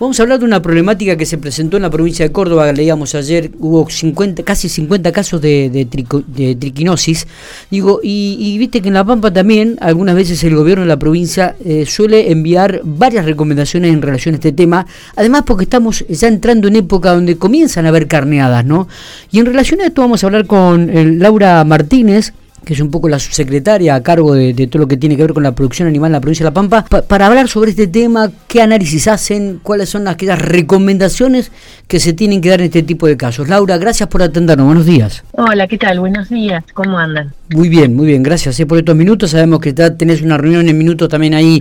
Vamos a hablar de una problemática que se presentó en la provincia de Córdoba, leíamos ayer, hubo 50, casi 50 casos de, triquinosis, digo, y, viste que en La Pampa también algunas veces el gobierno de la provincia eh, suele enviar varias recomendaciones en relación a este tema, además porque estamos ya entrando en época donde comienzan a haber carneadas, ¿no? Y en relación a esto vamos a hablar con eh, Laura Martínez, que es un poco la subsecretaria a cargo de, todo lo que tiene que ver con la producción animal en la provincia de La Pampa, para hablar sobre este tema, qué análisis hacen, cuáles son aquellas recomendaciones que se tienen que dar en este tipo de casos. Laura, gracias por atendernos, buenos días. Hola, ¿qué tal? Buenos días, ¿cómo andan? Muy bien, muy bien, gracias eh, por estos minutos. Sabemos que ya tenés una reunión en minutos también ahí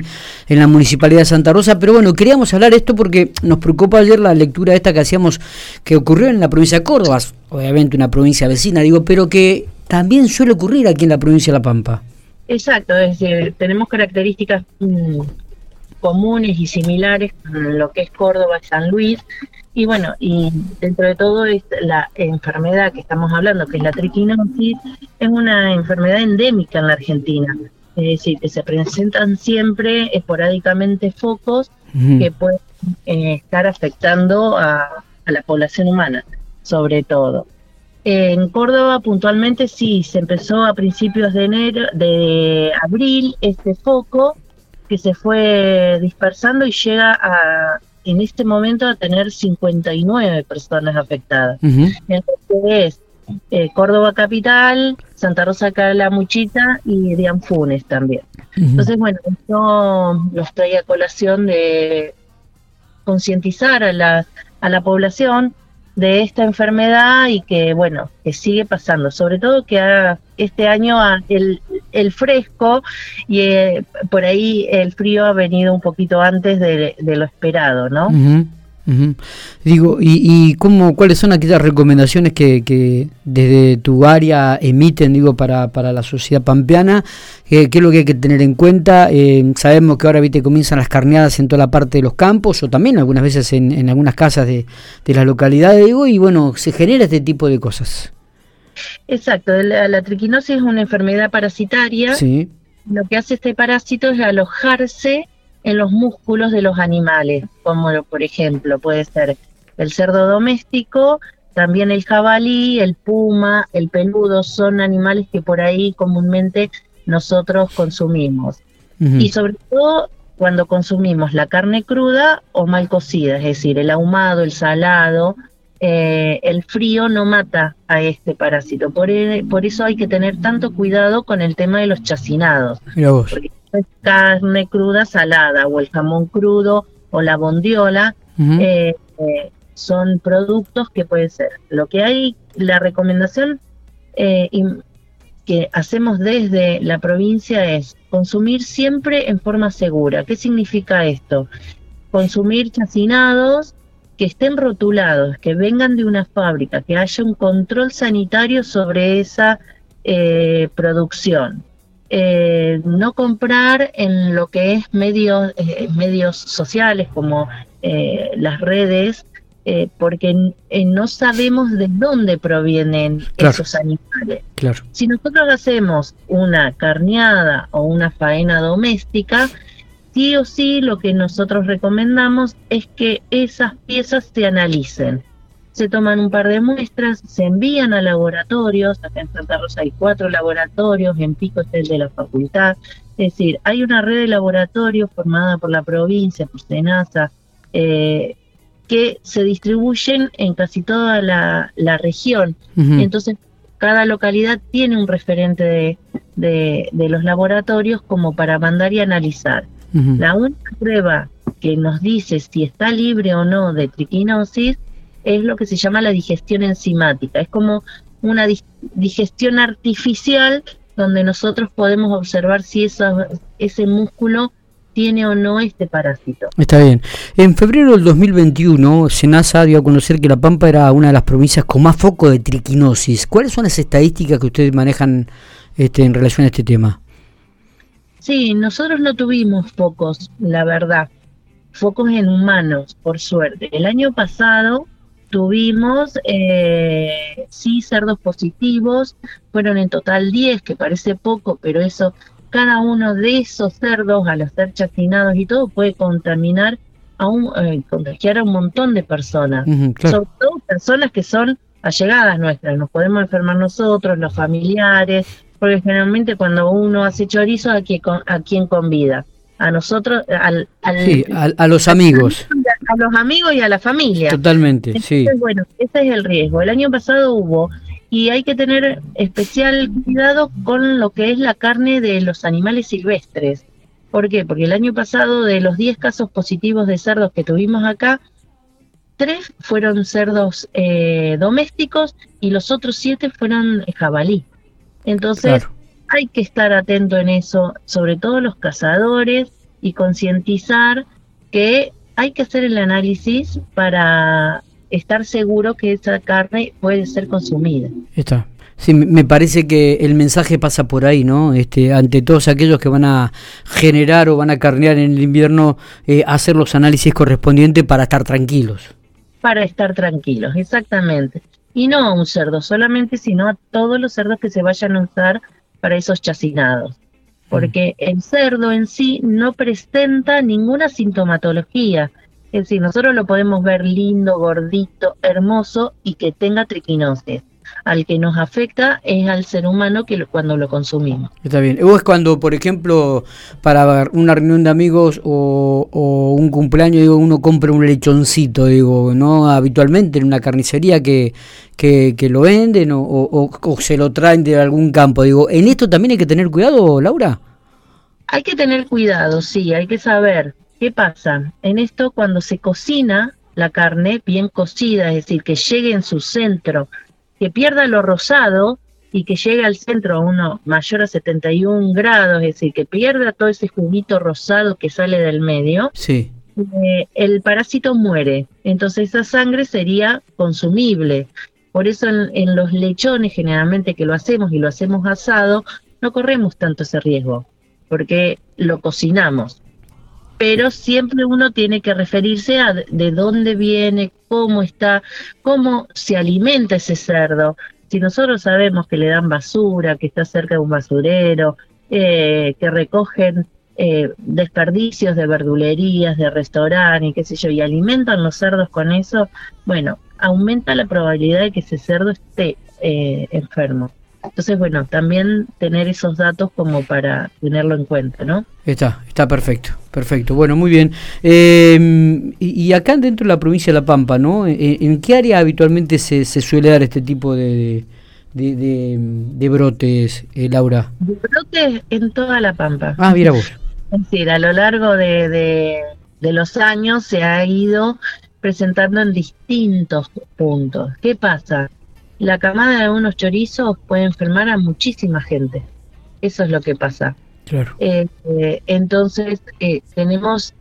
en la Municipalidad de Santa Rosa, pero bueno, queríamos hablar esto porque nos preocupa ayer la lectura esta que hacíamos, que ocurrió en la provincia de Córdoba, obviamente una provincia vecina, digo, pero que también suele ocurrir aquí en la provincia de La Pampa. Exacto, es decir, tenemos características mm, comunes y similares con lo que es Córdoba y San Luis. Y bueno, y dentro de todo es la enfermedad que estamos hablando, que es la triquinosis, es una enfermedad endémica en la Argentina. Es decir, que se presentan siempre esporádicamente focos que pueden eh, estar afectando a la población humana, sobre todo. En Córdoba puntualmente sí, se empezó a principios de enero, de abril, este foco que se fue dispersando y llega a, en este momento a tener 59 personas afectadas. Entonces eh, Córdoba Capital, Santa Rosa Calamuchita y Dianfunes también. Entonces, bueno, esto nos trae a colación de concientizar a la, a la población de esta enfermedad y que, bueno, que sigue pasando. Sobre todo que este año el, el fresco y eh, por ahí el frío ha venido un poquito antes de, lo esperado, ¿no? Digo, ¿y, y cómo, cuáles son aquellas recomendaciones que, que desde tu área emiten, digo, para, para la sociedad pampeana? ¿Qué, es lo que hay que tener en cuenta? Eh, sabemos que ahora, viste, comienzan las carneadas en toda la parte de los campos o también algunas veces en, en algunas casas de, de las localidades, digo, y bueno, se genera este tipo de cosas. Exacto, la, la triquinosis es una enfermedad parasitaria. Sí. Lo que hace este parásito es alojarse en los músculos de los animales, como por ejemplo puede ser el cerdo doméstico, también el jabalí, el puma, el peludo, son animales que por ahí comúnmente nosotros consumimos. Y sobre todo cuando consumimos la carne cruda o mal cocida, es decir, el ahumado, el salado, eh, el frío no mata a este parásito. Por, e, por, eso hay que tener tanto cuidado con el tema de los chacinados carne cruda salada o el jamón crudo o la bondiola eh, eh, son productos que pueden ser. Lo que hay, la recomendación eh, que hacemos desde la provincia es consumir siempre en forma segura. ¿Qué significa esto? Consumir chacinados que estén rotulados, que vengan de una fábrica, que haya un control sanitario sobre esa producción. Eh, no comprar en lo que es medios, eh, medios sociales como eh, las redes, porque no sabemos de dónde provienen esos animales. Si nosotros hacemos una carneada o una faena doméstica, sí o sí lo que nosotros recomendamos es que esas piezas se analicen se toman un par de muestras, se envían a laboratorios, acá en Santa Rosa hay cuatro laboratorios, en Pico es el de la facultad, es decir, hay una red de laboratorios formada por la provincia, por SENASA, eh, que se distribuyen en casi toda la, región. Entonces, cada localidad tiene un referente de, los laboratorios como para mandar y analizar. La única prueba que nos dice si está libre o no de triquinosis es lo que se llama la digestión enzimática. Es como una digestión artificial donde nosotros podemos observar si ese músculo tiene o no este parásito. Está bien. En febrero del 2021, Senasa dio a conocer que La Pampa era una de las provincias con más foco de triquinosis. ¿Cuáles son las estadísticas que ustedes manejan este, en relación a este tema? Sí, nosotros no tuvimos focos, la verdad. Focos en humanos, por suerte. El año pasado Tuvimos, eh, sí, cerdos positivos, fueron en total 10, que parece poco, pero eso, cada uno de esos cerdos, al ser chacinados y todo, puede contaminar a un, eh, contagiar a un montón de personas, sobre todo personas que son allegadas nuestras, nos podemos enfermar nosotros, los familiares, porque generalmente cuando uno hace chorizo, ¿a quién, a quién convida? A nosotros, al, sí, a, los amigos. A los amigos y a la familia. Totalmente, sí. Bueno, ese es el riesgo. El año pasado hubo, y hay que tener especial cuidado con lo que es la carne de los animales silvestres. ¿Por qué? Porque el año pasado, de los 10 casos positivos de cerdos que tuvimos acá, tres fueron cerdos eh, domésticos y los otros siete fueron jabalí. Entonces hay que estar atento en eso, sobre todo los cazadores, y concientizar que hay que hacer el análisis para estar seguro que esa carne puede ser consumida. Está. Sí, me parece que el mensaje pasa por ahí, ¿no? Este, ante todos aquellos que van a generar o van a carnear en el invierno, eh, hacer los análisis correspondientes para estar tranquilos para estar tranquilos, exactamente. Y no a un cerdo solamente, sino a todos los cerdos que se vayan a usar para esos chacinados. Porque mm. el cerdo en sí no presenta ninguna sintomatología. Es decir, nosotros lo podemos ver lindo, gordito, hermoso y que tenga triquinosis al que nos afecta es al ser humano que cuando lo consumimos. Está bien. Es cuando, por ejemplo, para una reunión de amigos o, un cumpleaños, digo, uno compra un lechoncito, digo, ¿no? Habitualmente en una carnicería que, que, lo venden o, o, se lo traen de algún campo. Digo, ¿en esto también hay que tener cuidado, Laura? Hay que tener cuidado, sí, hay que saber qué pasa. En esto, cuando se cocina la carne bien cocida, es decir, que llegue en su centro que pierda lo rosado y que llegue al centro a uno mayor a 71 grados, es decir, que pierda todo ese juguito rosado que sale del medio, sí. Eh, el parásito muere. Entonces esa sangre sería consumible. Por eso en, en, los lechones generalmente que lo hacemos y lo hacemos asado, no corremos tanto ese riesgo, porque lo cocinamos pero siempre uno tiene que referirse a de dónde viene, cómo está, cómo se alimenta ese cerdo. Si nosotros sabemos que le dan basura, que está cerca de un basurero, eh, que recogen eh, desperdicios de verdulerías, de restaurantes, qué sé yo, y alimentan los cerdos con eso, bueno, aumenta la probabilidad de que ese cerdo esté eh, enfermo. Entonces, bueno, también tener esos datos como para tenerlo en cuenta, ¿no? Está, está perfecto, perfecto. Bueno, muy bien. Eh, y, acá dentro de la provincia de La Pampa, ¿no? ¿En, qué área habitualmente se, se, suele dar este tipo de, de, brotes, eh, Laura? De brotes en toda La Pampa. Ah, mira vos. Es decir, a lo largo de, de los años se ha ido presentando en distintos puntos. ¿Qué pasa? La camada de unos chorizos puede enfermar a muchísima gente. Eso es lo que pasa. Claro. Eh, eh, entonces, eh, tenemos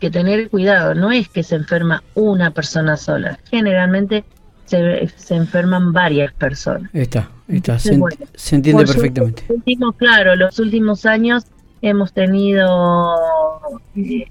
que tener cuidado. No es que se enferma una persona sola. Generalmente se, se enferman varias personas. Está, está. Se, entiende perfectamente. claro, los últimos años hemos tenido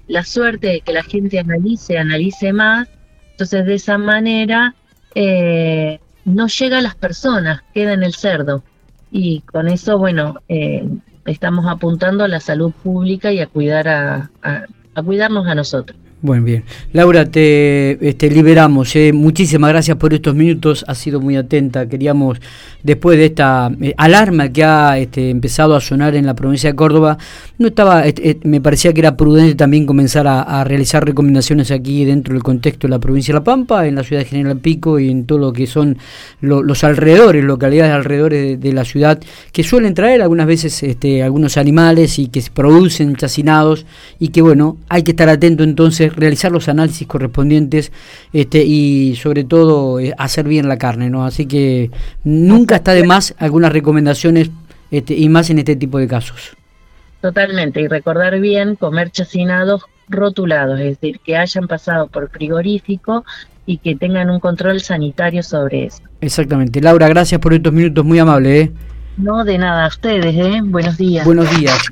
la suerte de que la gente analice, analice más. Entonces, de esa manera, eh, no llega a las personas, queda en el cerdo. Y con eso, bueno, eh, estamos apuntando a la salud pública y a cuidar a, a cuidarnos a nosotros. Bueno, bien. Laura, te este, liberamos. Eh. Muchísimas gracias por estos minutos. Ha sido muy atenta. Queríamos, después de esta eh, alarma que ha este, empezado a sonar en la provincia de Córdoba, no estaba, me parecía que era prudente también comenzar a, realizar recomendaciones aquí dentro del contexto de la provincia de La Pampa, en la ciudad de General Pico y en todo lo que son los alrededores, localidades alrededores de, la ciudad, que suelen traer algunas veces este, algunos animales y que se producen chacinados y que, bueno, hay que estar atento entonces realizar los análisis correspondientes este, y sobre todo eh, hacer bien la carne, ¿no? Así que nunca está de más algunas recomendaciones este, y más en este tipo de casos. Totalmente, y recordar bien comer chacinados rotulados, es decir, que hayan pasado por frigorífico y que tengan un control sanitario sobre eso. Exactamente. Laura, gracias por estos minutos, muy amable. ¿eh? No, de nada, a ustedes, ¿eh? Buenos días. Buenos días.